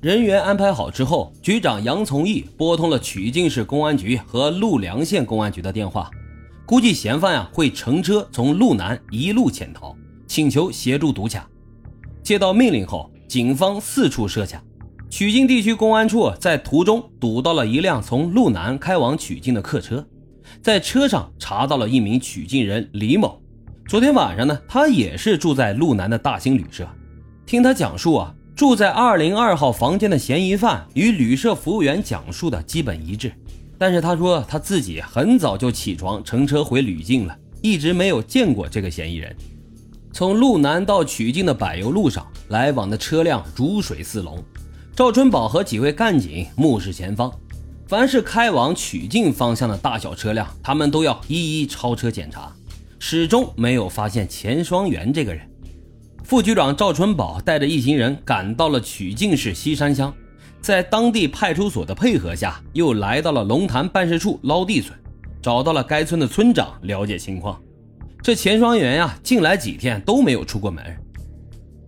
人员安排好之后，局长杨从义拨通了曲靖市公安局和陆良县公安局的电话，估计嫌犯呀会乘车从路南一路潜逃，请求协助堵卡。接到命令后，警方四处设卡。曲靖地区公安处在途中堵到了一辆从路南开往曲靖的客车，在车上查到了一名曲靖人李某。昨天晚上呢，他也是住在路南的大兴旅社。听他讲述啊。住在二零二号房间的嫌疑犯与旅社服务员讲述的基本一致，但是他说他自己很早就起床乘车回旅境了，一直没有见过这个嫌疑人。从路南到曲靖的柏油路上，来往的车辆如水似龙。赵春宝和几位干警目视前方，凡是开往曲靖方向的大小车辆，他们都要一一超车检查，始终没有发现钱双元这个人。副局长赵春宝带着一行人赶到了曲靖市西山乡，在当地派出所的配合下，又来到了龙潭办事处捞地村，找到了该村的村长了解情况。这钱双元呀，近来几天都没有出过门。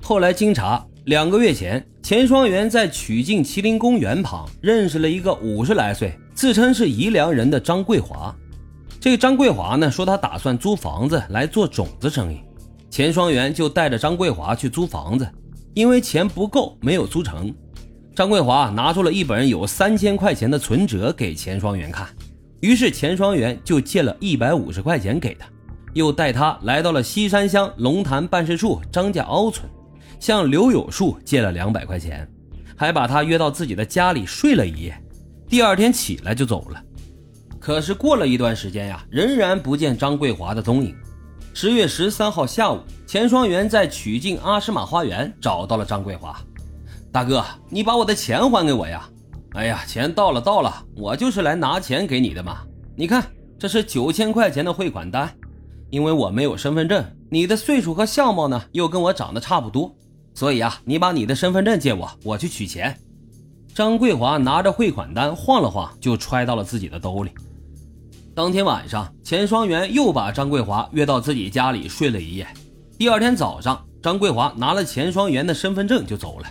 后来经查，两个月前，钱双元在曲靖麒麟公园旁认识了一个五十来岁、自称是宜良人的张桂华。这个张桂华呢，说他打算租房子来做种子生意。钱双元就带着张桂华去租房子，因为钱不够，没有租成。张桂华拿出了一本有三千块钱的存折给钱双元看，于是钱双元就借了一百五十块钱给他，又带他来到了西山乡龙潭办事处张家凹村，向刘有树借了两百块钱，还把他约到自己的家里睡了一夜，第二天起来就走了。可是过了一段时间呀，仍然不见张桂华的踪影。十月十三号下午，钱双元在曲靖阿诗玛花园找到了张桂华。大哥，你把我的钱还给我呀！哎呀，钱到了到了，我就是来拿钱给你的嘛。你看，这是九千块钱的汇款单。因为我没有身份证，你的岁数和相貌呢又跟我长得差不多，所以啊，你把你的身份证借我，我去取钱。张桂华拿着汇款单晃了晃，就揣到了自己的兜里。当天晚上，钱双元又把张桂华约到自己家里睡了一夜。第二天早上，张桂华拿了钱双元的身份证就走了。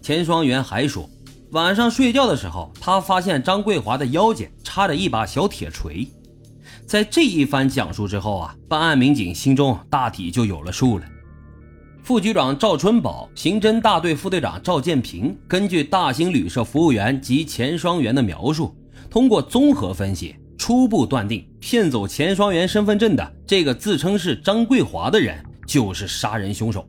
钱双元还说，晚上睡觉的时候，他发现张桂华的腰间插着一把小铁锤。在这一番讲述之后啊，办案民警心中大体就有了数了。副局长赵春宝、刑侦大队副队长赵建平根据大兴旅社服务员及钱双元的描述，通过综合分析。初步断定，骗走钱双元身份证的这个自称是张桂华的人就是杀人凶手。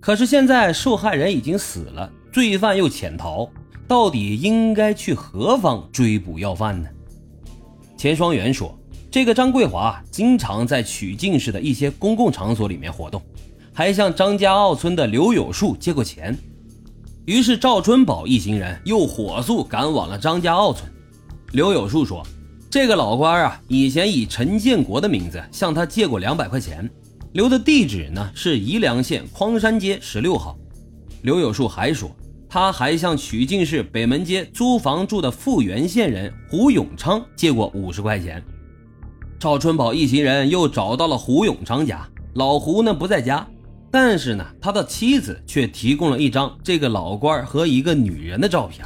可是现在受害人已经死了，罪犯又潜逃，到底应该去何方追捕要犯呢？钱双元说，这个张桂华经常在曲靖市的一些公共场所里面活动，还向张家坳村的刘有树借过钱。于是赵春宝一行人又火速赶往了张家坳村。刘有树说。这个老官啊，以前以陈建国的名字向他借过两百块钱，留的地址呢是宜良县匡山街十六号。刘有树还说，他还向曲靖市北门街租房住的富源县人胡永昌借过五十块钱。赵春宝一行人又找到了胡永昌家，老胡呢不在家，但是呢他的妻子却提供了一张这个老官和一个女人的照片。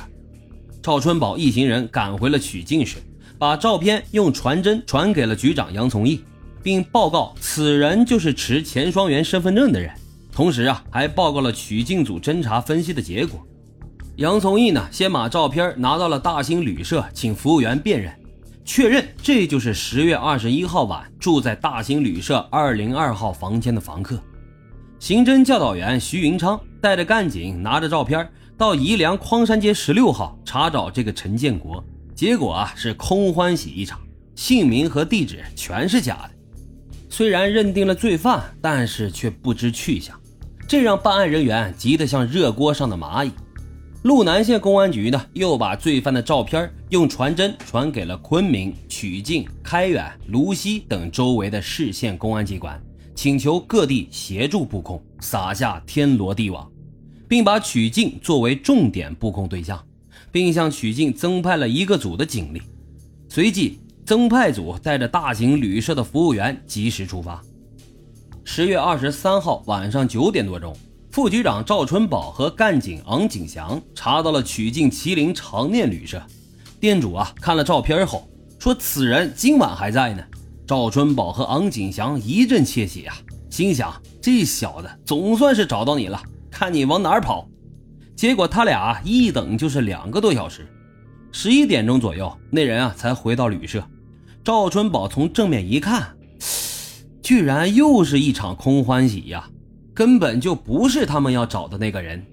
赵春宝一行人赶回了曲靖市。把照片用传真传给了局长杨从义，并报告此人就是持钱双元身份证的人。同时啊，还报告了曲靖组侦查分析的结果。杨从义呢，先把照片拿到了大兴旅社，请服务员辨认，确认这就是十月二十一号晚住在大兴旅社二零二号房间的房客。刑侦教导员徐云昌带着干警，拿着照片到宜良匡山街十六号查找这个陈建国。结果啊是空欢喜一场，姓名和地址全是假的。虽然认定了罪犯，但是却不知去向，这让办案人员急得像热锅上的蚂蚁。路南县公安局呢，又把罪犯的照片用传真传给了昆明、曲靖、开远、泸溪等周围的市县公安机关，请求各地协助布控，撒下天罗地网，并把曲靖作为重点布控对象。并向曲靖增派了一个组的警力，随即增派组带着大型旅社的服务员及时出发。十月二十三号晚上九点多钟，副局长赵春宝和干警昂景祥查到了曲靖麒麟长念旅社。店主啊看了照片后说：“此人今晚还在呢。”赵春宝和昂景祥一阵窃喜啊，心想：这小子总算是找到你了，看你往哪儿跑。结果他俩一等就是两个多小时，十一点钟左右，那人啊才回到旅社。赵春宝从正面一看，居然又是一场空欢喜呀，根本就不是他们要找的那个人。